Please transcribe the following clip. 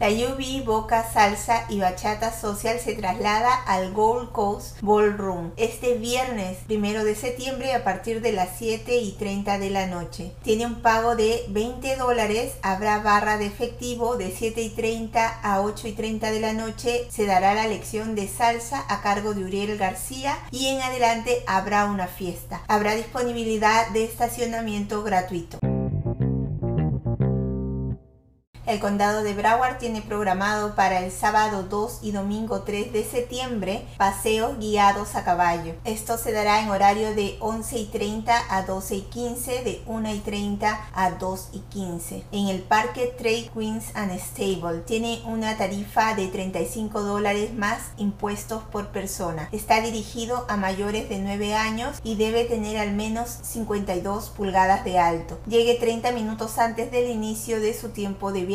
La UB Boca Salsa y Bachata Social se traslada al Gold Coast Ballroom este viernes primero de septiembre a partir de las 7 y 30 de la noche. Tiene un pago de 20 dólares, habrá barra de efectivo de 7 y 30 a 8 y 30 de la noche. Se dará la lección de salsa a cargo de Uriel García y en adelante habrá una fiesta. Habrá disponibilidad de estacionamiento gratuito. El condado de Broward tiene programado para el sábado 2 y domingo 3 de septiembre paseos guiados a caballo. Esto se dará en horario de 11 y 30 a 12 y 15, de 1 y 30 a 2 y 15. En el parque Trade Queens and Stable tiene una tarifa de 35 dólares más impuestos por persona. Está dirigido a mayores de 9 años y debe tener al menos 52 pulgadas de alto. Llegue 30 minutos antes del inicio de su tiempo de